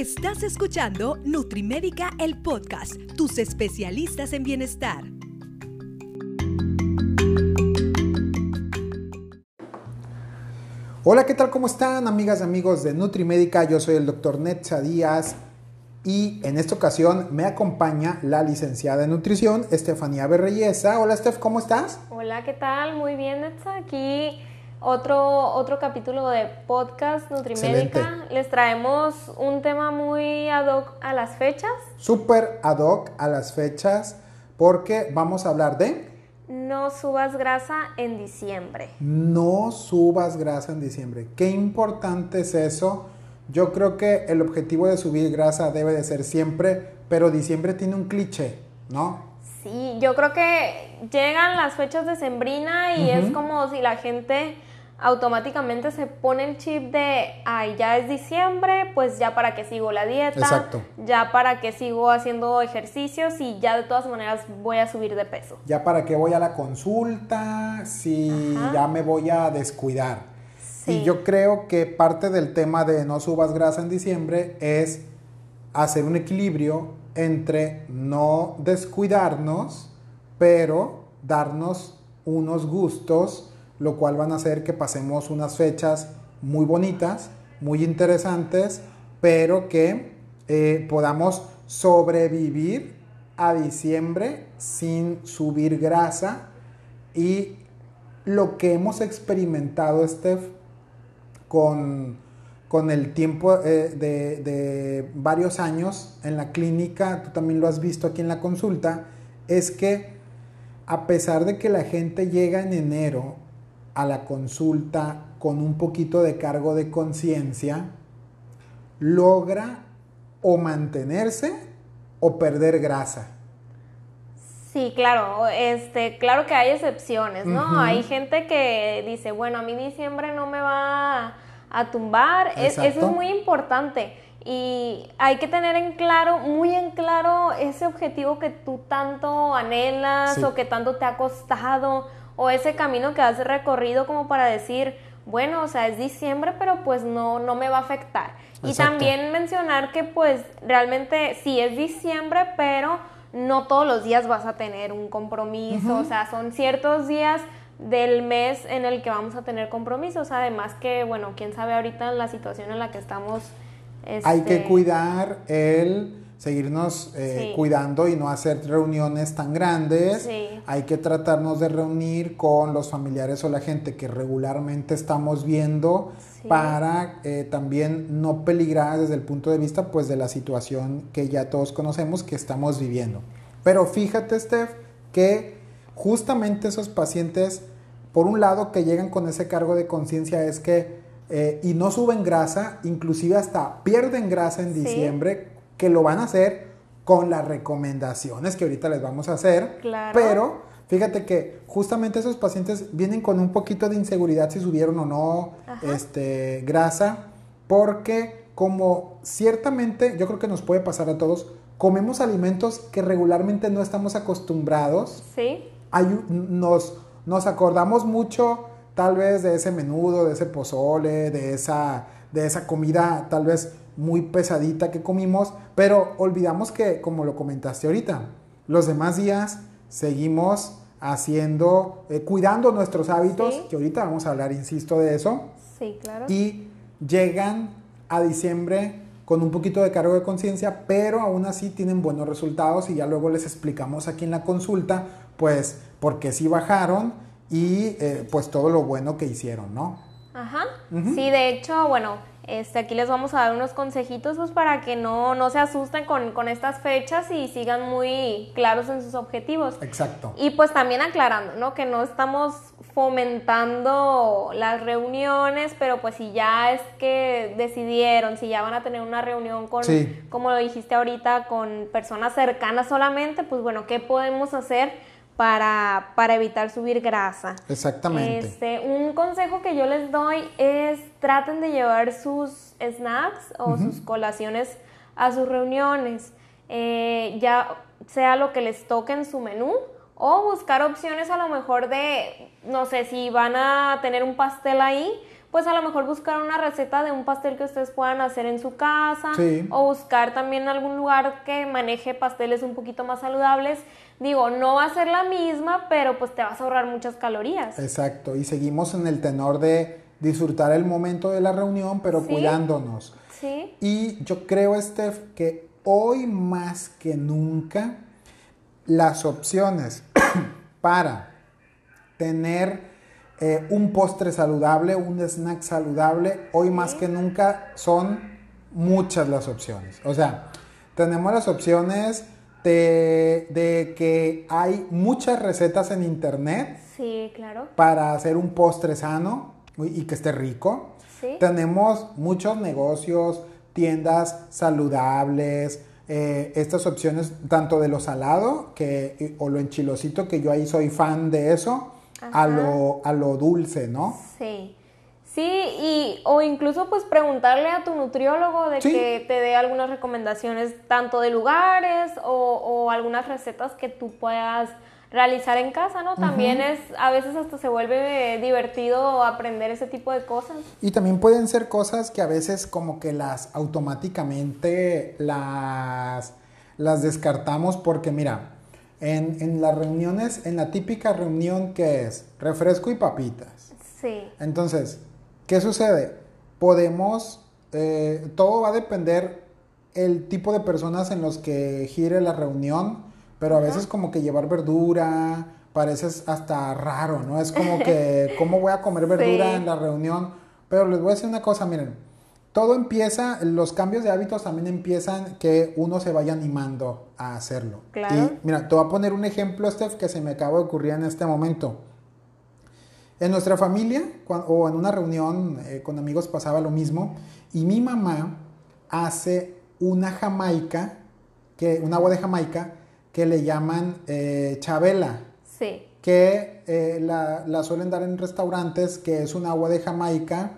Estás escuchando Nutrimédica, el podcast, tus especialistas en bienestar. Hola, ¿qué tal? ¿Cómo están, amigas y amigos de Nutrimédica? Yo soy el doctor Netza Díaz y en esta ocasión me acompaña la licenciada en nutrición, Estefanía Berreyesa. Hola, Steph, ¿cómo estás? Hola, ¿qué tal? Muy bien, Netza. Aquí otro, otro capítulo de podcast Nutrimédica. Les traemos un tema muy ad hoc a las fechas. Súper ad hoc a las fechas porque vamos a hablar de... No subas grasa en diciembre. No subas grasa en diciembre. Qué importante es eso. Yo creo que el objetivo de subir grasa debe de ser siempre, pero diciembre tiene un cliché, ¿no? Sí, yo creo que llegan las fechas de sembrina y es como si la gente automáticamente se pone el chip de, ay, ya es diciembre, pues ya para qué sigo la dieta, Exacto. ya para qué sigo haciendo ejercicios y ya de todas maneras voy a subir de peso. Ya para qué voy a la consulta, si ya me voy a descuidar. Y yo creo que parte del tema de no subas grasa en diciembre es hacer un equilibrio entre no descuidarnos, pero darnos unos gustos lo cual van a hacer que pasemos unas fechas muy bonitas, muy interesantes, pero que eh, podamos sobrevivir a diciembre sin subir grasa. Y lo que hemos experimentado, Steph, con, con el tiempo eh, de, de varios años en la clínica, tú también lo has visto aquí en la consulta, es que a pesar de que la gente llega en enero a la consulta con un poquito de cargo de conciencia, logra o mantenerse o perder grasa. Sí, claro, este, claro que hay excepciones, ¿no? Hay gente que dice, bueno, a mí diciembre no me va a, tumbar, eso es muy importante. Y hay que tener en claro, muy en claro, ese objetivo que tú tanto anhelas o que tanto te ha costado o ese camino que has recorrido como para decir, bueno, o sea, es diciembre, pero pues no, no me va a afectar. Y también mencionar que pues realmente sí es diciembre, pero no todos los días vas a tener un compromiso, o sea, son ciertos días del mes en el que vamos a tener compromisos, además que, bueno, quién sabe ahorita la situación en la que estamos. Hay que este, cuidar el seguirnos eh, cuidando y no hacer reuniones tan grandes. Hay que tratarnos de reunir con los familiares o la gente que regularmente estamos viendo para eh, también no peligrar desde el punto de vista pues de la situación que ya todos conocemos que estamos viviendo. Pero fíjate, Steph, que justamente esos pacientes, por un lado, que llegan con ese cargo de conciencia es que eh, y no suben grasa, inclusive hasta pierden grasa en diciembre que lo van a hacer con las recomendaciones que ahorita les vamos a hacer. Claro. Pero fíjate que justamente esos pacientes vienen con un poquito de inseguridad si subieron o no este, grasa, porque como ciertamente yo creo que nos puede pasar a todos, comemos alimentos que regularmente no estamos acostumbrados. Sí. Hay, nos, nos acordamos mucho tal vez de ese menudo, de ese pozole, de esa, de esa comida tal vez muy pesadita que comimos, pero olvidamos que, como lo comentaste ahorita, los demás días seguimos haciendo, eh, cuidando nuestros hábitos, que ahorita vamos a hablar, insisto, de eso. Sí, claro. Y llegan a diciembre con un poquito de cargo de conciencia, pero aún así tienen buenos resultados y ya luego les explicamos aquí en la consulta, pues, por qué sí bajaron y eh, pues todo lo bueno que hicieron, ¿no? Ajá. Sí, de hecho, bueno, este, aquí les vamos a dar unos consejitos pues, para que no, no se asusten con, con, estas fechas y sigan muy claros en sus objetivos. Exacto. Y pues también aclarando, ¿no? Que no estamos fomentando las reuniones, pero pues si ya es que decidieron, si ya van a tener una reunión con, como lo dijiste ahorita, con personas cercanas solamente, pues bueno, ¿qué podemos hacer? Para, para evitar subir grasa. Exactamente. Este, un consejo que yo les doy es traten de llevar sus snacks o sus colaciones a sus reuniones, eh, ya sea lo que les toque en su menú o buscar opciones a lo mejor de, no sé, si van a tener un pastel ahí, pues a lo mejor buscar una receta de un pastel que ustedes puedan hacer en su casa o buscar también algún lugar que maneje pasteles un poquito más saludables. Digo, no va a ser la misma, pero pues te vas a ahorrar muchas calorías. Exacto, y seguimos en el tenor de disfrutar el momento de la reunión, pero cuidándonos. Sí. Y yo creo, Steph, que hoy más que nunca las opciones para tener eh, un postre saludable, un snack saludable, hoy más que nunca son muchas las opciones. O sea, tenemos las opciones de, que hay muchas recetas en internet. Sí, claro. Para hacer un postre sano y que esté rico. Tenemos muchos negocios, tiendas saludables, eh, estas opciones tanto de lo salado que, o lo enchilosito, que yo ahí soy fan de eso, a lo, a lo dulce, ¿no? Sí. Sí, y, o incluso pues preguntarle a tu nutriólogo de que te dé algunas recomendaciones tanto de lugares o, algunas recetas que tú puedas realizar en casa, ¿no? También es, a veces hasta se vuelve divertido aprender ese tipo de cosas. Y también pueden ser cosas que a veces como que las automáticamente las, las descartamos porque mira, en, en las reuniones, en la típica reunión que es refresco y papitas. Sí. Entonces, ¿qué sucede? Podemos, eh, todo va a depender el tipo de personas en los que gire la reunión, pero a veces como que llevar verdura parece hasta raro, ¿no? Es como que, ¿cómo voy a comer verdura en la reunión? Pero les voy a decir una cosa, miren, todo empieza, los cambios de hábitos también empiezan que uno se vaya animando a hacerlo. Claro. Y mira, te voy a poner un ejemplo, Steph, que se me acaba de ocurrir en este momento. En nuestra familia o en una reunión eh, con amigos pasaba lo mismo y mi mamá hace una jamaica, que, un agua de jamaica que le llaman eh, chabela. Sí. Que eh, la, la suelen dar en restaurantes, que es un agua de jamaica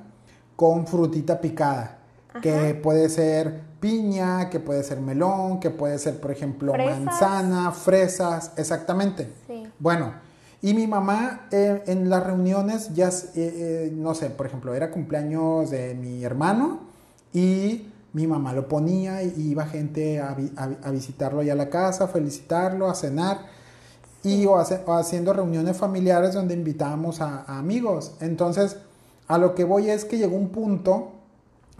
con frutita picada, que puede ser piña, que puede ser melón, que puede ser, por ejemplo, manzana, fresas, exactamente. Bueno, y mi mamá eh, en las reuniones ya, eh, eh, no sé, por ejemplo, era cumpleaños de mi hermano y mi mamá lo ponía y iba gente a, visitarlo ya a la casa, felicitarlo, a cenar. Y o, haciendo reuniones familiares donde invitábamos a amigos. Entonces, a lo que voy es que llegó un punto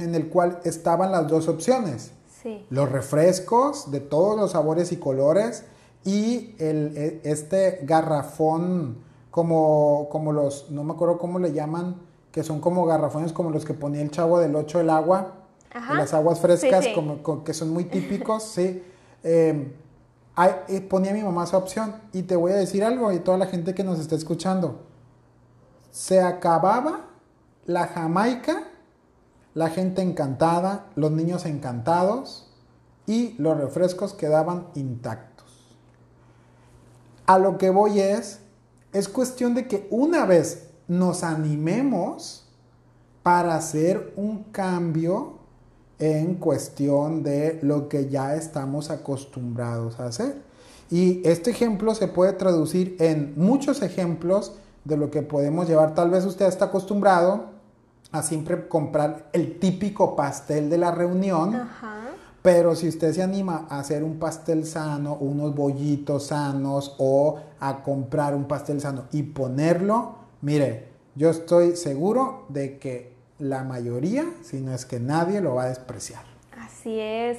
en el cual estaban las dos opciones. Los refrescos de todos los sabores y colores y el, e, este garrafón como, como los, no me acuerdo cómo le llaman, que son como garrafones como los que ponía el chavo del 8 el agua, las aguas frescas Como, que son muy típicos, sí. Em, eh, ponía mi mamá esa opción y te voy a decir algo y toda la gente que nos está escuchando, se acababa la Jamaica, la gente encantada, los niños encantados y los refrescos quedaban intactos. A lo que voy es, es cuestión de que una vez nos animemos para hacer un cambio en cuestión de lo que ya estamos acostumbrados a hacer. Y este ejemplo se puede traducir en muchos ejemplos de lo que podemos llevar. Tal vez usted está acostumbrado a siempre comprar el típico pastel de la reunión. Pero si usted se anima a hacer un pastel sano, unos bollitos sanos o a comprar un pastel sano y ponerlo, mire, yo estoy seguro de que la mayoría, si no es que nadie, lo va a despreciar. Así es.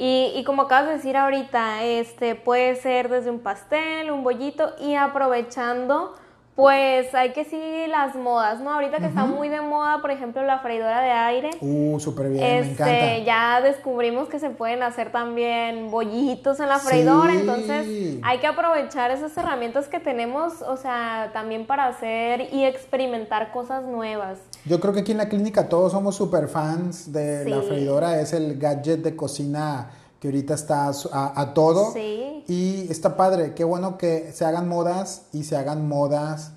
Y, como acabas de decir ahorita, este puede ser desde un pastel, un bollito y aprovechando pues hay que seguir las modas, ¿no? Ahorita que está muy de moda, por ejemplo, la freidora de aire. Uh, súper bien, me este, encanta. Ya descubrimos que se pueden hacer también bollitos en la freidora, entonces hay que aprovechar esas herramientas que tenemos, o sea, también para hacer y experimentar cosas nuevas. Yo creo que aquí en la clínica todos somos súper fans de la freidora, es el gadget de cocina que ahorita está a, todo. Sí. Y está padre, qué bueno que se hagan modas y se hagan modas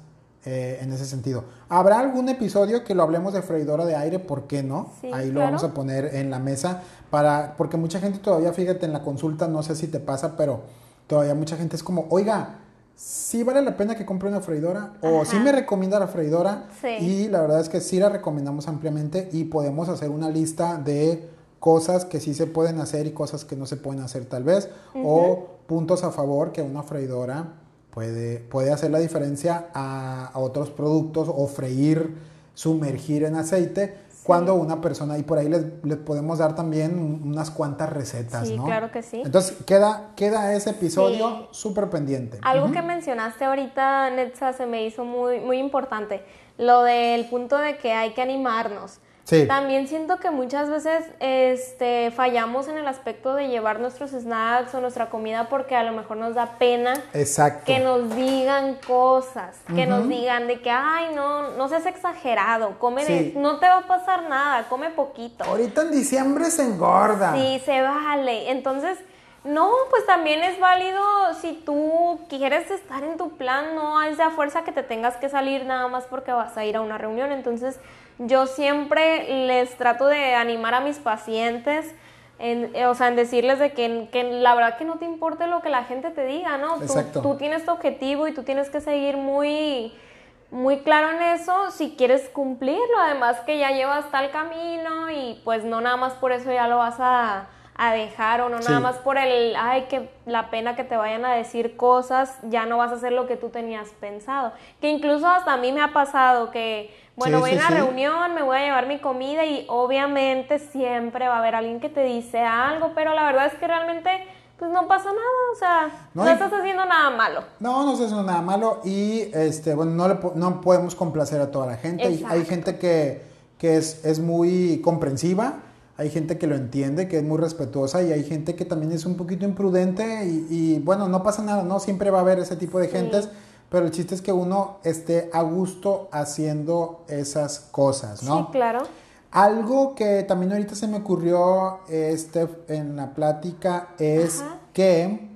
eh, en ese sentido. ¿Habrá algún episodio que lo hablemos de freidora de aire? ¿Por qué no? Ahí lo vamos a poner en la mesa para, porque mucha gente todavía, fíjate, en la consulta, no sé si te pasa, pero todavía mucha gente es como, oiga, sí vale la pena que compre una freidora o sí me recomienda la freidora y la verdad es que sí la recomendamos ampliamente y podemos hacer una lista de cosas que sí se pueden hacer y cosas que no se pueden hacer tal vez o puntos a favor que una freidora puede, puede hacer la diferencia a, otros productos o freír, sumergir en aceite cuando una persona, y por ahí les, podemos dar también unas cuantas recetas, sí, claro que sí. Entonces queda, queda ese episodio súper pendiente. Algo que mencionaste ahorita, Netza, se me hizo muy, muy importante, lo del punto de que hay que animarnos. También siento que muchas veces este, fallamos en el aspecto de llevar nuestros snacks o nuestra comida porque a lo mejor nos da pena que nos digan cosas, que nos digan de que, ay, no, no seas exagerado, come, no te va a pasar nada, come poquito. Ahorita en diciembre se engorda. Sí, se vale. Entonces, no, pues también es válido si tú quieres estar en tu plan, no es de fuerza que te tengas que salir nada más porque vas a ir a una reunión. Entonces, yo siempre les trato de animar a mis pacientes, en, o sea, en decirles de que, que, la verdad que no te importe lo que la gente te diga, ¿no? Tú, tú, tienes tu objetivo y tú tienes que seguir muy, muy claro en eso si quieres cumplirlo. Además que ya llevas tal camino y pues no nada más por eso ya lo vas a, a dejar o no nada más por el, ay, que la pena que te vayan a decir cosas, ya no vas a hacer lo que tú tenías pensado. Que incluso hasta a mí me ha pasado que bueno, voy a una reunión, me voy a llevar mi comida y obviamente siempre va a haber alguien que te dice algo, pero la verdad es que realmente pues no pasa nada, o sea, no, estás haciendo nada malo. No, no estás haciendo nada malo y este, bueno, no, le, no podemos complacer a toda la gente. Hay, hay, gente que, que es, es, muy comprensiva, hay gente que lo entiende, que es muy respetuosa y hay gente que también es un poquito imprudente y, bueno, no pasa nada, ¿no? Siempre va a haber ese tipo de gentes pero el chiste es que uno esté a gusto haciendo esas cosas, ¿no? Sí, claro. Algo que también ahorita se me ocurrió este, en la plática es que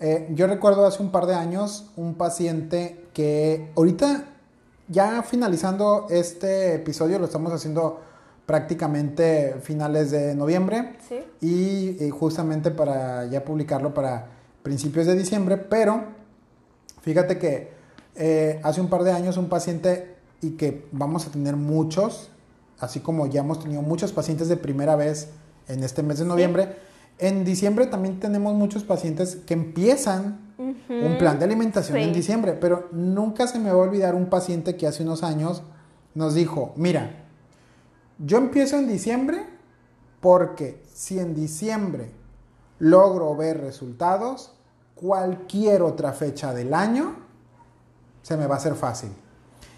eh, yo recuerdo hace un par de años un paciente que ahorita ya finalizando este episodio lo estamos haciendo prácticamente finales de noviembre. ¿Sí? y, y justamente para ya publicarlo para principios de diciembre, pero Fíjate que eh, hace un par de años un paciente y que vamos a tener muchos, así como ya hemos tenido muchos pacientes de primera vez en este mes de noviembre, en diciembre también tenemos muchos pacientes que empiezan un plan de alimentación en diciembre, pero nunca se me va a olvidar un paciente que hace unos años nos dijo, mira, yo empiezo en diciembre porque si en diciembre logro ver resultados, cualquier otra fecha del año, se me va a hacer fácil.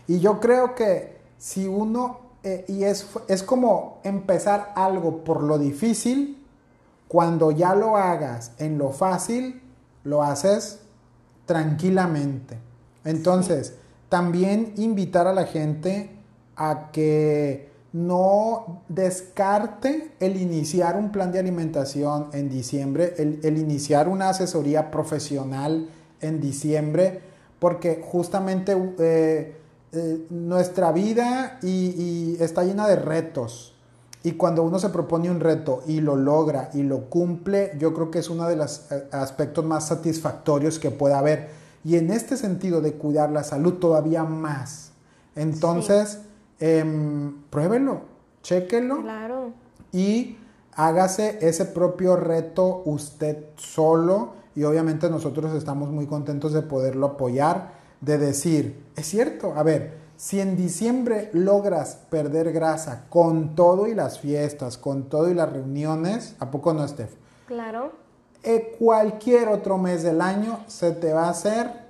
Y yo creo que si uno, eh, y es, es como empezar algo por lo difícil, cuando ya lo hagas en lo fácil, lo haces tranquilamente. Entonces, también invitar a la gente a que no descarte el iniciar un plan de alimentación en diciembre, el, iniciar una asesoría profesional en diciembre, porque justamente eh, eh, nuestra vida está llena de retos. Y cuando uno se propone un reto y lo logra y lo cumple, yo creo que es uno de los eh, aspectos más satisfactorios que pueda haber. Y en este sentido de cuidar la salud todavía más. Entonces, eh, pruébelo, chéquelo. Claro. Y hágase ese propio reto usted solo. Y obviamente nosotros estamos muy contentos de poderlo apoyar, de decir, es cierto, a ver, si en diciembre logras perder grasa con todo y las fiestas, con todo y las reuniones, ¿a poco no, Steph? Claro. Eh, cualquier otro mes del año se te va a hacer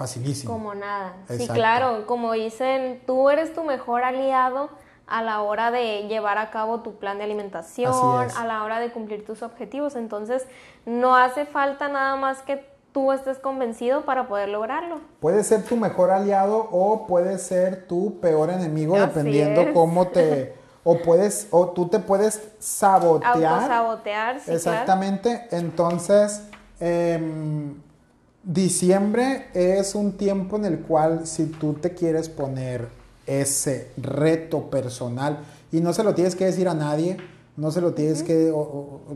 facilísimo. Como nada. Sí, claro, como dicen, tú eres tu mejor aliado a la hora de llevar a cabo tu plan de alimentación, a la hora de cumplir tus objetivos. Entonces, no hace falta nada más que tú estés convencido para poder lograrlo. Puede ser tu mejor aliado o puede ser tu peor enemigo, dependiendo cómo te... O puedes, o tú te puedes sabotear. sabotear, sí. Exactamente. Entonces, eh, Diciembre es un tiempo en el cual si tú te quieres poner ese reto personal y no se lo tienes que decir a nadie, no se lo tienes que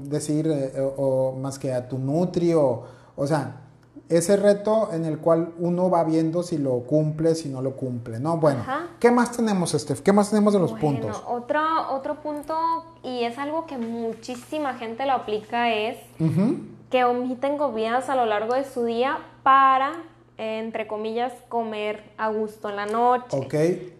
decir eh, o, más que a tu nutri o, o sea, ese reto en el cual uno va viendo si lo cumple, si no lo cumple, ¿no? Bueno, ¿qué más tenemos, Steph? ¿Qué más tenemos de los puntos? Otro, otro punto, y es algo que muchísima gente lo aplica, es que omiten comidas a lo largo de su día para, entre comillas, comer a gusto en la noche. Ok.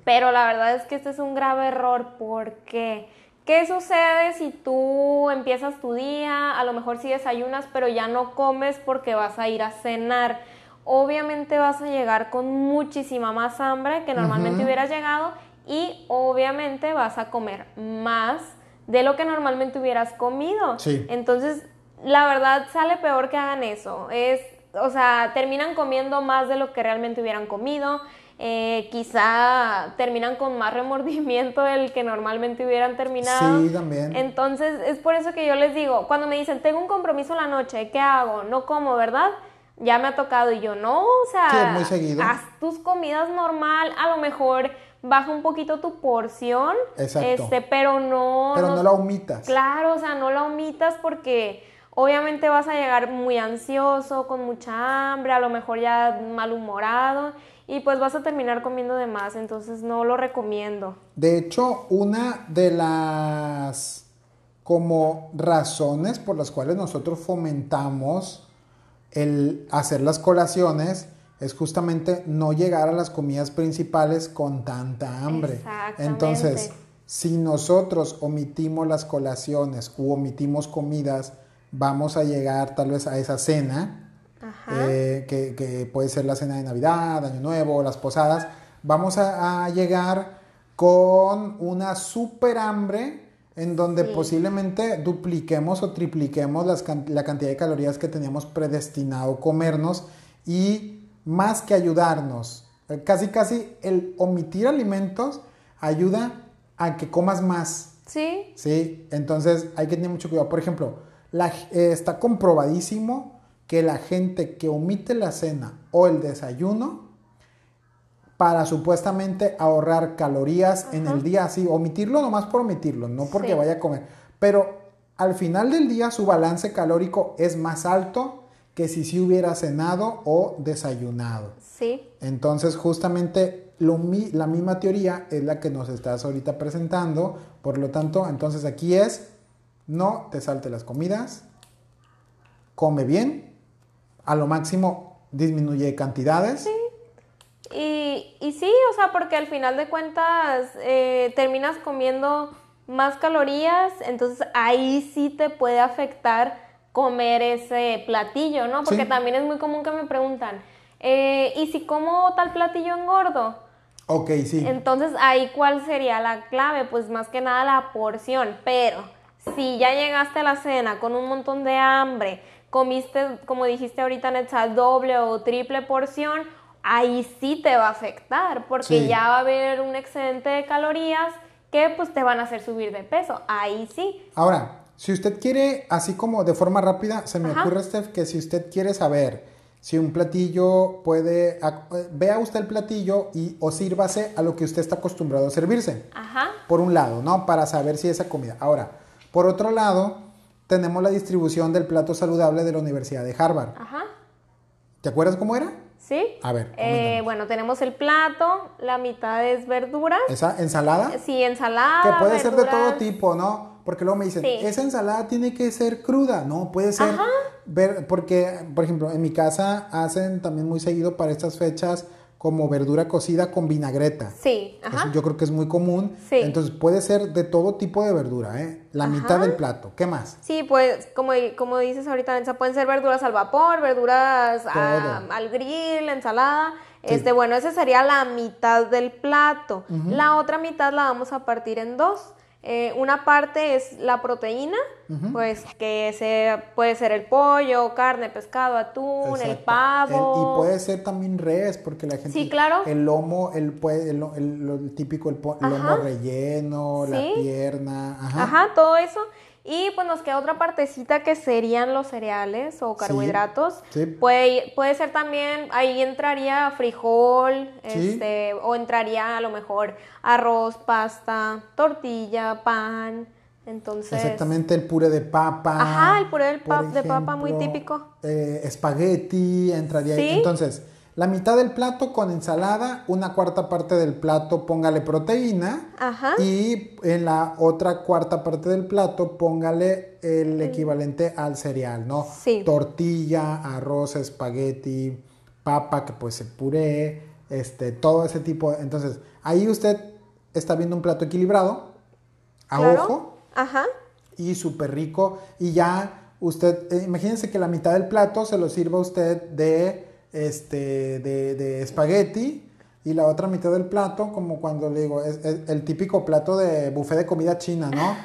Pero la verdad es que este es un grave error porque ¿Qué sucede si tú empiezas tu día, a lo mejor sí desayunas, pero ya no comes porque vas a ir a cenar? Obviamente vas a llegar con muchísima más hambre que normalmente hubieras llegado y obviamente vas a comer más de lo que normalmente hubieras comido. Sí. Entonces, la verdad sale peor que hagan eso. Es, o sea, terminan comiendo más de lo que realmente hubieran comido eh, quizá terminan con más remordimiento del que normalmente hubieran terminado. Sí, también. Entonces, es por eso que yo les digo, cuando me dicen, tengo un compromiso en la noche, ¿qué hago? No como, ¿verdad? Ya me ha tocado y yo, no, o sea, haz tus comidas normal, a lo mejor baja un poquito tu porción, este, pero no... Pero no, no la omitas. Claro, o sea, no la omitas porque obviamente vas a llegar muy ansioso, con mucha hambre, a lo mejor ya malhumorado y pues vas a terminar comiendo de más, entonces no lo recomiendo. De hecho, una de las como razones por las cuales nosotros fomentamos el hacer las colaciones es justamente no llegar a las comidas principales con tanta hambre. Entonces, si nosotros omitimos las colaciones u omitimos comidas, vamos a llegar tal vez a esa cena eh, que, puede ser la cena de Navidad, Año Nuevo, las posadas, vamos a, llegar con una super hambre en donde posiblemente dupliquemos o tripliquemos la cantidad de calorías que teníamos predestinado comernos y más que ayudarnos, eh, casi casi el omitir alimentos ayuda a que comas más. Sí. Sí, entonces hay que tener mucho cuidado. Por ejemplo, la, eh, está comprobadísimo que la gente que omite la cena o el desayuno para supuestamente ahorrar calorías en el día, así, omitirlo nomás por omitirlo, no porque vaya a comer, pero al final del día su balance calórico es más alto que si si hubiera cenado o desayunado. Sí. Entonces, justamente la misma teoría es la que nos estás ahorita presentando, por lo tanto, entonces aquí es, no te salte las comidas, come bien, a lo máximo disminuye cantidades. Sí. Y, y sí, o sea, porque al final de cuentas eh, terminas comiendo más calorías, entonces ahí sí te puede afectar comer ese platillo, ¿no? Porque también es muy común que me preguntan, eh, ¿y si como tal platillo engordo? Ok, sí. Entonces ahí cuál sería la clave, pues más que nada la porción, pero si ya llegaste a la cena con un montón de hambre, comiste, como dijiste ahorita, Netza, doble o triple porción, ahí sí te va a afectar, porque ya va a haber un excedente de calorías que pues te van a hacer subir de peso, ahí sí. Ahora, si usted quiere, así como de forma rápida, se me ocurre, Steph, que si usted quiere saber si un platillo puede, vea usted el platillo y o sírvase a lo que usted está acostumbrado a servirse. Ajá. Por un lado, ¿no? Para saber si esa comida. Ahora, por otro lado, tenemos la distribución del plato saludable de la Universidad de Harvard. Ajá. ¿Te acuerdas cómo era? Sí. A ver. Eh, bueno, tenemos el plato, la mitad es verdura. ¿Esa ensalada? Sí, ensalada. Que puede ser de todo tipo, ¿no? Porque luego me dicen, esa ensalada tiene que ser cruda. No, puede ser. Ajá. Ver, porque, por ejemplo, en mi casa hacen también muy seguido para estas fechas como verdura cocida con vinagreta. Sí, ajá. yo creo que es muy común. Sí. Entonces puede ser de todo tipo de verdura, ¿eh? La mitad del plato. ¿Qué más? Sí, pues como, como dices ahorita, pueden ser verduras al vapor, verduras al grill, ensalada. Este, bueno, esa sería la mitad del plato. La otra mitad la vamos a partir en dos. Eh, una parte es la proteína, pues que se, puede ser el pollo, carne, pescado, atún, el pavo. y puede ser también res, porque la gente... Sí, claro. El lomo, el, el, el, típico el, lomo relleno, la pierna. Ajá, todo eso. Y pues nos queda otra partecita que serían los cereales o carbohidratos. Sí, Puede, puede ser también, ahí entraría frijol, este, o entraría a lo mejor arroz, pasta, tortilla, pan, Entonces. Exactamente, el puré de papa. Ajá, el puré de papa muy típico. Eh, espagueti, entraría ahí. Entonces, la mitad del plato con ensalada, una cuarta parte del plato póngale proteína. Ajá. Y en la otra cuarta parte del plato póngale el equivalente al cereal, ¿no? Sí. Tortilla, arroz, espagueti, papa, que pues el puré, este, todo ese tipo. Entonces, ahí usted está viendo un plato equilibrado, a ojo Ajá. Y súper rico. Y ya usted, eh, imagínense que la mitad del plato se lo sirva usted de, este, de, de espagueti y la otra mitad del plato, como cuando le digo, es, el típico plato de buffet de comida china, ¿no?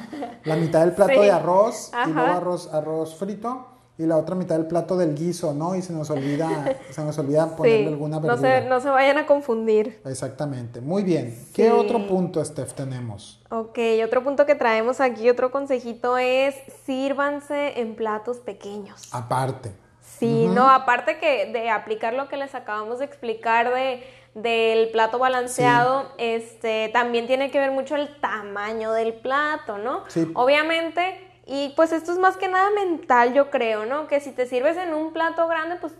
La mitad del plato de arroz y luego arroz, arroz frito y la otra mitad del plato del guiso, ¿no? Y se nos olvida, se nos olvida ponerle alguna verdura. No se, no se vayan a confundir. Exactamente. Muy bien. ¿Qué otro punto, Steph, tenemos? Ok, otro punto que traemos aquí, otro consejito es sírvanse en platos pequeños. Aparte. Sí, no, aparte que de aplicar lo que les acabamos de explicar de del plato balanceado, este también tiene que ver mucho el tamaño del plato, ¿no? Sí. Obviamente y pues esto es más que nada mental, yo creo, ¿no? Que si te sirves en un plato grande, pues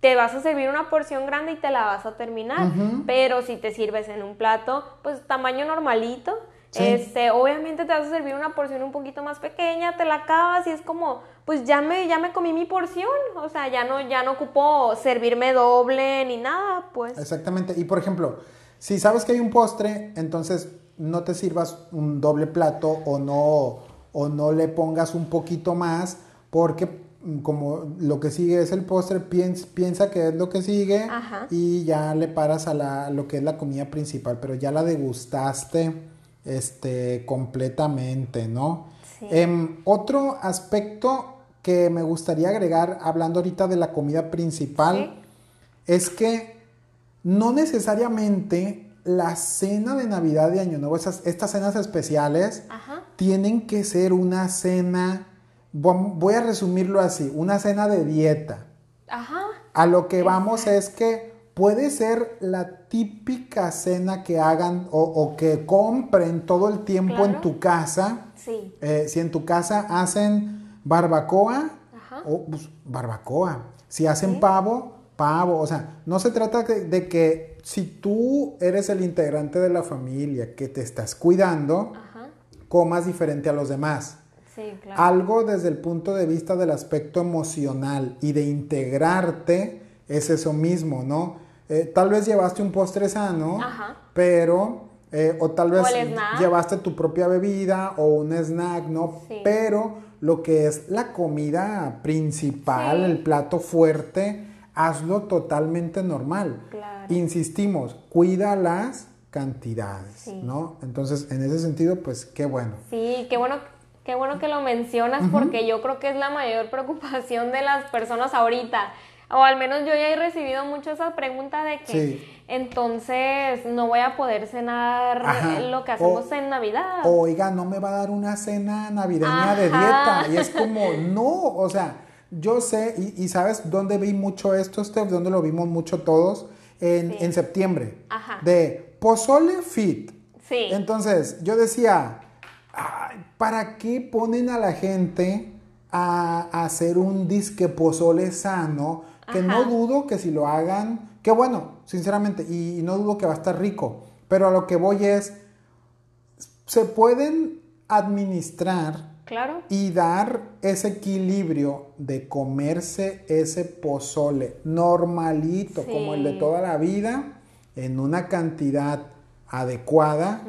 te vas a servir una porción grande y te la vas a terminar. Pero si te sirves en un plato, pues tamaño normalito, este, obviamente te vas a servir una porción un poquito más pequeña, te la acabas y es como, pues ya me, ya me comí mi porción, o sea, ya no, ya no ocupo servirme doble ni nada, pues. Exactamente. Y por ejemplo, si sabes que hay un postre, entonces no te sirvas un doble plato o no o no le pongas un poquito más porque mm, como lo que sigue es el postre, piensa, que es lo que sigue y ya le paras a la, lo que es la comida principal, pero ya la degustaste este, completamente, ¿no? Em, otro aspecto que me gustaría agregar, hablando ahorita de la comida principal, es que no necesariamente la cena de Navidad y Año Nuevo, estas cenas especiales, tienen que ser una cena, voy a resumirlo así, una cena de dieta. Ajá. A lo que vamos es que puede ser la típica cena que hagan o, que compren todo el tiempo en tu casa. Sí. Eh, si en tu casa hacen barbacoa, o pues, barbacoa. Si hacen pavo, pavo. O sea, no se trata de que si tú eres el integrante de la familia que te estás cuidando, comas diferente a los demás. Sí, claro. Algo desde el punto de vista del aspecto emocional y de integrarte es eso mismo, ¿no? Eh, tal vez llevaste un postre sano, pero, eh, o tal vez llevaste tu propia bebida o un snack, ¿no? Pero lo que es la comida principal, el plato fuerte, hazlo totalmente normal. Insistimos, cuida las cantidades, ¿no? Entonces, en ese sentido, pues qué bueno. Sí, qué bueno, qué bueno que lo mencionas porque yo creo que es la mayor preocupación de las personas ahorita. O al menos yo ya he recibido mucho esa pregunta de que entonces no voy a poder cenar lo que hacemos en Navidad. Oiga, no me va a dar una cena navideña de dieta. Y es como, no, o sea, yo sé, y, sabes dónde vi mucho esto, Steph, dónde lo vimos mucho todos, en, septiembre. Ajá. De pozole fit. Sí. Entonces, yo decía, ¿para qué ponen a la gente a, hacer un disque pozole sano? Que no dudo que si lo hagan, que bueno, sinceramente, y no dudo que va a estar rico. Pero a lo que voy es, se pueden administrar Claro. Y dar ese equilibrio de comerse ese pozole normalito, como el de toda la vida, en una cantidad adecuada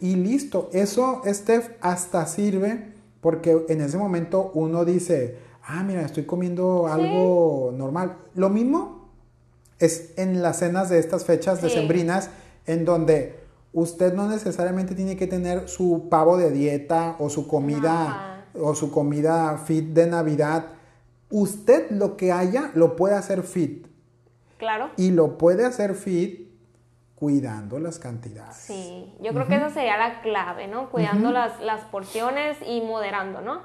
y listo. Eso, Steph, hasta sirve porque en ese momento uno dice, ah, mira, estoy comiendo algo normal. Lo mismo es en las cenas de estas fechas decembrinas en donde usted no necesariamente tiene que tener su pavo de dieta o su comida o su comida fit de Navidad. Usted lo que haya lo puede hacer fit. Claro. Y lo puede hacer fit cuidando las cantidades. Sí, yo creo que esa sería la clave, ¿no? Cuidando las, las, porciones y moderando, ¿no?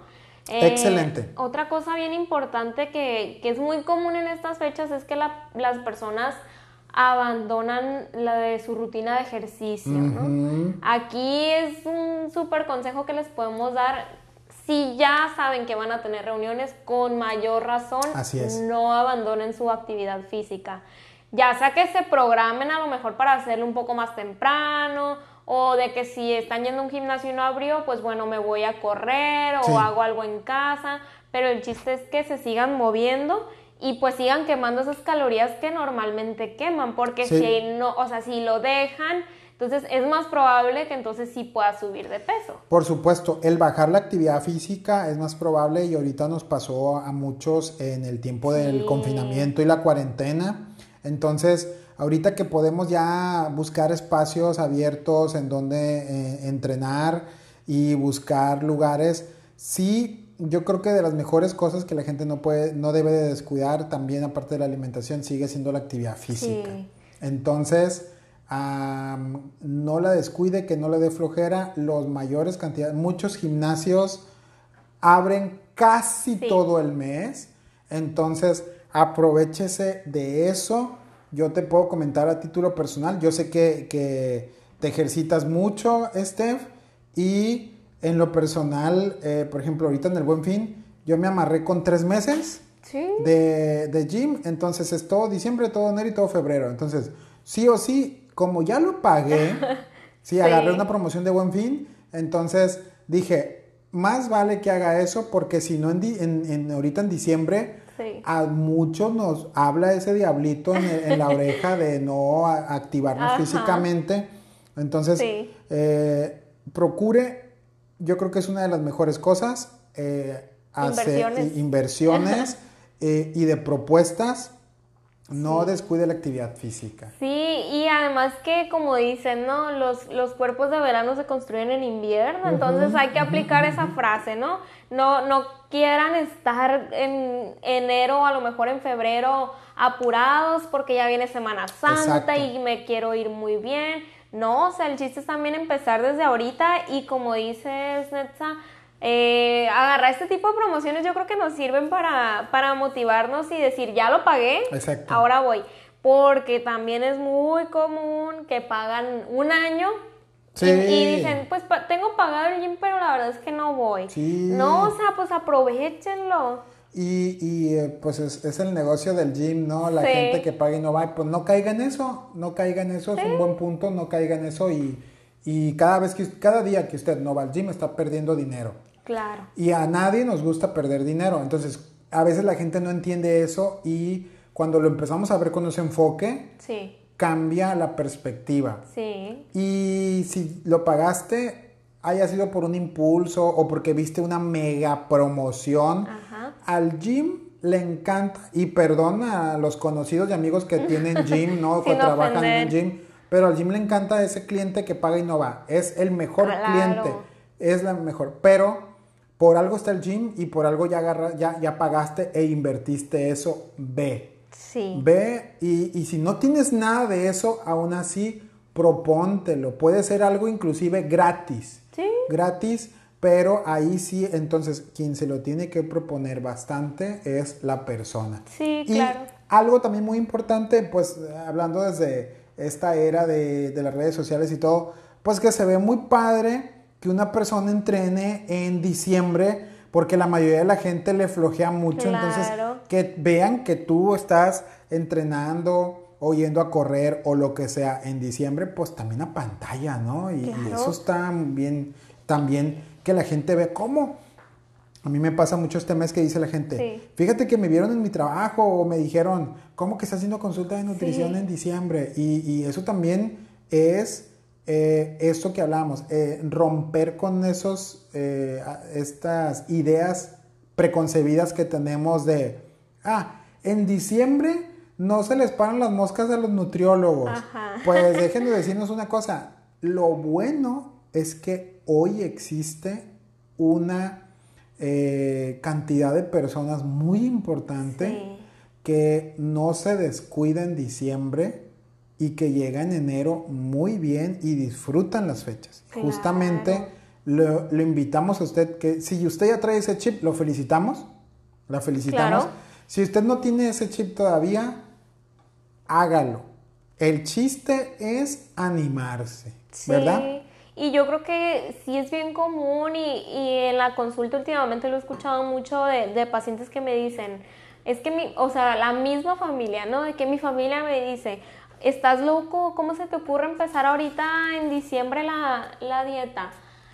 Eh, Excelente. Otra cosa bien importante que, que, es muy común en estas fechas es que las personas abandonan la de su rutina de ejercicio, ¿no? Aquí es un súper consejo que les podemos dar. Si ya saben que van a tener reuniones, con mayor razón, no abandonen su actividad física. Ya sea que se programen a lo mejor para hacerlo un poco más temprano o de que si están yendo a un gimnasio y no abrió, pues bueno, me voy a correr o hago algo en casa, pero el chiste es que se sigan moviendo y pues sigan quemando esas calorías que normalmente queman, porque si no, o sea, si lo dejan, entonces es más probable que entonces sí pueda subir de peso. Por supuesto, el bajar la actividad física es más probable y ahorita nos pasó a muchos en el tiempo del confinamiento y la cuarentena. Entonces, ahorita que podemos ya buscar espacios abiertos en donde eh, entrenar y buscar lugares, sí yo creo que de las mejores cosas que la gente no puede, no debe de descuidar también aparte de la alimentación sigue siendo la actividad física. Entonces, no la descuide, que no le dé flojera. Los mayores cantidades, muchos gimnasios abren casi todo el mes. Entonces, aprovechese de eso. Yo te puedo comentar a título personal. Yo sé que, que te ejercitas mucho, Steph, y en lo personal, eh, por ejemplo, ahorita en el Buen Fin, yo me amarré con tres meses de, de, gym, entonces es todo diciembre, todo enero y todo febrero. Entonces, sí o sí, como ya lo pagué, sí, agarré una promoción de Buen Fin, entonces dije, más vale que haga eso porque si no, en, en, ahorita en diciembre, a muchos nos habla ese diablito en, la oreja de no activarnos físicamente. Entonces, eh, procure yo creo que es una de las mejores cosas. Eh, hacer inversiones, eh, y de propuestas. No descuide la actividad física. Sí, y además que como dicen, ¿no? Los, los cuerpos de verano se construyen en invierno, entonces hay que aplicar esa frase, ¿no? No, no quieran estar en enero, a lo mejor en febrero, apurados porque ya viene Semana Santa y me quiero ir muy bien no, o sea, el chiste es también empezar desde ahorita y como dices, Netza, eh, agarrar este tipo de promociones yo creo que nos sirven para, para motivarnos y decir, ya lo pagué, ahora voy. Porque también es muy común que pagan un año y, dicen, pues tengo pagado el gym, pero la verdad es que no voy. No, o sea, pues aprovechenlo. Y, y eh, pues es, el negocio del gym, ¿no? La gente que paga y no va, pues no caiga en eso, no caiga en eso, es un buen punto, no caiga en eso y, y cada vez que, cada día que usted no va al gym está perdiendo dinero. Claro. Y a nadie nos gusta perder dinero, entonces a veces la gente no entiende eso y cuando lo empezamos a ver con ese enfoque, cambia la perspectiva. Sí. Y si lo pagaste, haya sido por un impulso o porque viste una mega promoción, al gym le encanta, y perdona a los conocidos y amigos que tienen gym, ¿no? que trabajan en el gym, pero al gym le encanta ese cliente que paga y no va. Es el mejor cliente, es la mejor. Pero por algo está el gym y por algo ya, agarra, ya, ya pagaste e invertiste eso, ve. Sí. Ve y, y si no tienes nada de eso, aún así, propóntelo. Puede ser algo inclusive gratis. Sí. Gratis pero ahí sí, entonces, quien se lo tiene que proponer bastante es la persona. Sí, claro. Y algo también muy importante, pues hablando desde esta era de, las redes sociales y todo, pues que se ve muy padre que una persona entrene en diciembre, porque la mayoría de la gente le flojea mucho, entonces que vean que tú estás entrenando o yendo a correr o lo que sea en diciembre, pues también a pantalla, ¿no? Y, y eso está bien, también que la gente ve cómo. A mí me pasa mucho este mes que dice la gente, fíjate que me vieron en mi trabajo o me dijeron, ¿cómo que está haciendo consulta de nutrición en diciembre? Y, eso también es eh, esto que hablamos, eh, romper con esos, eh, estas ideas preconcebidas que tenemos de, ah, en diciembre no se les paran las moscas a los nutriólogos. Pues déjenme decirnos una cosa, lo bueno es que hoy existe una eh, cantidad de personas muy importante que no se descuida en diciembre y que llega en enero muy bien y disfrutan las fechas. Justamente lo, invitamos a usted que si usted ya trae ese chip, lo felicitamos, la felicitamos. Si usted no tiene ese chip todavía, hágalo. El chiste es animarse, ¿verdad? Y yo creo que sí es bien común y, en la consulta últimamente lo he escuchado mucho de, de, pacientes que me dicen, es que mi, o sea, la misma familia, ¿no? De que mi familia me dice, ¿estás loco? ¿Cómo se te ocurre empezar ahorita en diciembre la, la dieta?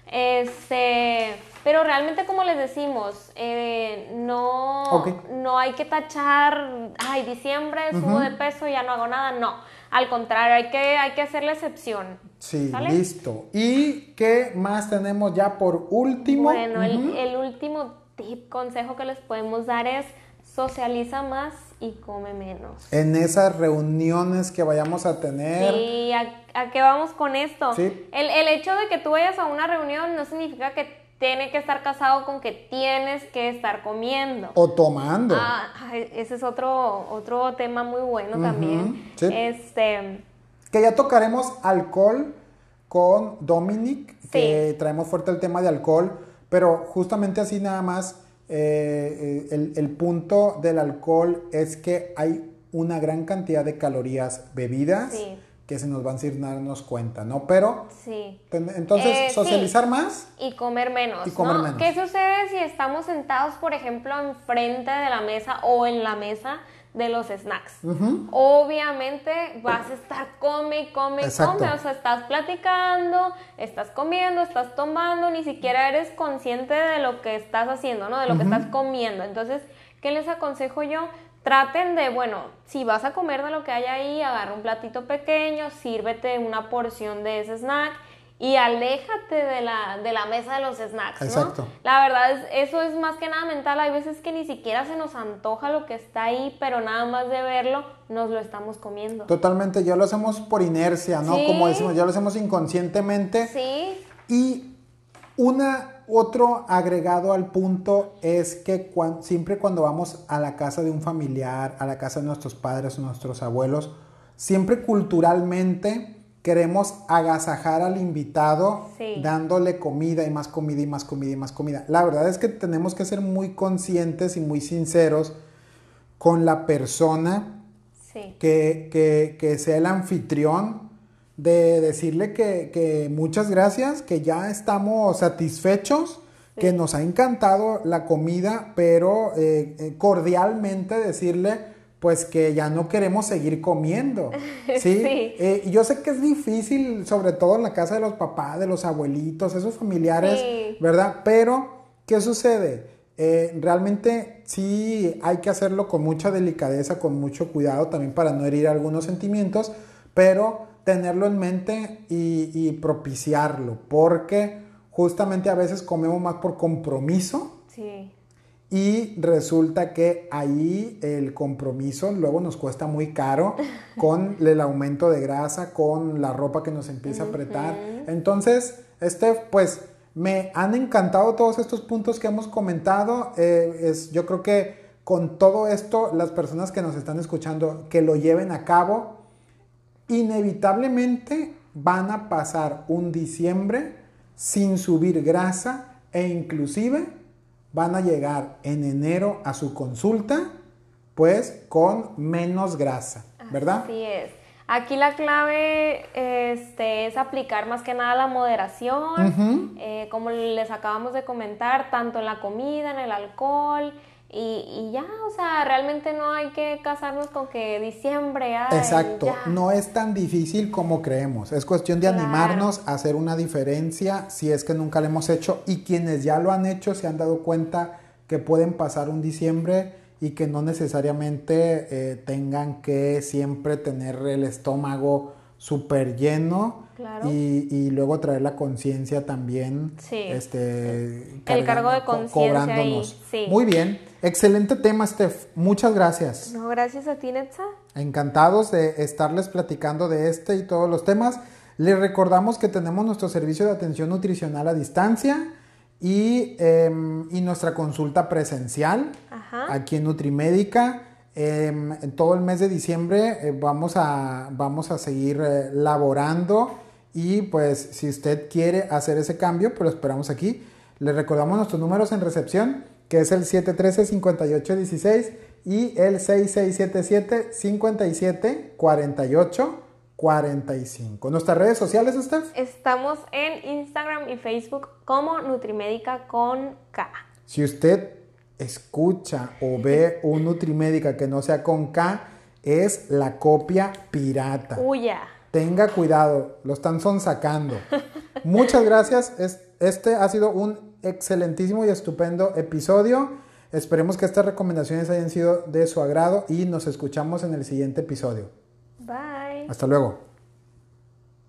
Este, pero realmente como les decimos, eh, no, no hay que tachar, ay, diciembre subo de peso, ya no hago nada, no. Al contrario, hay que, hay que hacer la excepción. Sí, listo. ¿Y qué más tenemos ya por último? Bueno, el, el último tip, consejo que les podemos dar es socializa más y come menos. En esas reuniones que vayamos a tener. Sí, ¿a, qué vamos con esto? Sí. El, el, hecho de que tú vayas a una reunión no significa que tiene que estar casado con que tienes que estar comiendo. O tomando. Ah, ese es otro, otro tema muy bueno también. Sí. Este. Que ya tocaremos alcohol con Dominic, que traemos fuerte el tema de alcohol, pero justamente así nada más eh, eh, el, punto del alcohol es que hay una gran cantidad de calorías bebidas que se nos van sin darnos cuenta, ¿no? Pero, sí. entonces, eh, socializar más. Y comer menos. Y comer menos. ¿Qué sucede si estamos sentados, por ejemplo, enfrente de la mesa o en la mesa de los snacks. Obviamente vas a estar come y come y come, o sea, estás platicando, estás comiendo, estás tomando, ni siquiera eres consciente de lo que estás haciendo, ¿no? De lo que estás comiendo. Entonces, ¿qué les aconsejo yo? Traten de, bueno, si vas a comer de lo que hay ahí, agarra un platito pequeño, sírvete una porción de ese snack y aléjate de la, de la mesa de los snacks, ¿no? Exacto. La verdad, es, eso es más que nada mental. Hay veces que ni siquiera se nos antoja lo que está ahí, pero nada más de verlo, nos lo estamos comiendo. Totalmente, ya lo hacemos por inercia, ¿no? Como decimos, ya lo hacemos inconscientemente. Sí. Y una, otro agregado al punto es que siempre cuando vamos a la casa de un familiar, a la casa de nuestros padres o nuestros abuelos, siempre culturalmente queremos agasajar al invitado dándole comida y más comida y más comida y más comida. La verdad es que tenemos que ser muy conscientes y muy sinceros con la persona que, que, sea el anfitrión, de decirle que, muchas gracias, que ya estamos satisfechos, que nos ha encantado la comida, pero eh, eh, cordialmente decirle pues que ya no queremos seguir comiendo. Sí. Eh, yo sé que es difícil, sobre todo en la casa de los papás, de los abuelitos, esos familiares, ¿verdad? Pero, ¿qué sucede? Eh, realmente sí hay que hacerlo con mucha delicadeza, con mucho cuidado también para no herir algunos sentimientos, pero tenerlo en mente y, y propiciarlo, porque justamente a veces comemos más por compromiso. Sí y resulta que ahí el compromiso luego nos cuesta muy caro con el aumento de grasa, con la ropa que nos empieza a apretar. Entonces, este, pues me han encantado todos estos puntos que hemos comentado. Eh, es, yo creo que con todo esto, las personas que nos están escuchando, que lo lleven a cabo, inevitablemente van a pasar un diciembre sin subir grasa e inclusive van a llegar en enero a su consulta, pues con menos grasa, ¿verdad? Así es. Aquí la clave este, es aplicar más que nada la moderación, eh, como les acabamos de comentar, tanto en la comida, en el alcohol, y, ya, o sea, realmente no hay que casarnos con que diciembre. Exacto, no es tan difícil como creemos. Es cuestión de animarnos a hacer una diferencia si es que nunca lo hemos hecho. Y quienes ya lo han hecho se han dado cuenta que pueden pasar un diciembre y que no necesariamente eh, tengan que siempre tener el estómago súper lleno y, luego traer la conciencia también. Sí. Este, el cargo de conciencia. Sí. Muy bien. Excelente tema, Steph. Muchas gracias. No, gracias a ti, Netza. Encantados de estarles platicando de este y todos los temas. Les recordamos que tenemos nuestro servicio de atención nutricional a distancia y, em, nuestra consulta presencial aquí en Nutrimédica. Em, en todo el mes de diciembre eh, vamos, a, vamos a seguir eh, laborando y pues si usted quiere hacer ese cambio, pues lo esperamos aquí. Le recordamos nuestros números en recepción, que es el 713-5816 y el 6677-5748 45. ¿Nuestras redes sociales, Steph? Estamos en Instagram y Facebook como Nutrimédica con K. Si usted escucha o ve un Nutrimédica que no sea con K, es la copia pirata. Uya. Tenga cuidado, lo están sacando. Muchas gracias. Este ha sido un excelentísimo y estupendo episodio. Esperemos que estas recomendaciones hayan sido de su agrado y nos escuchamos en el siguiente episodio. Bye. Hasta luego.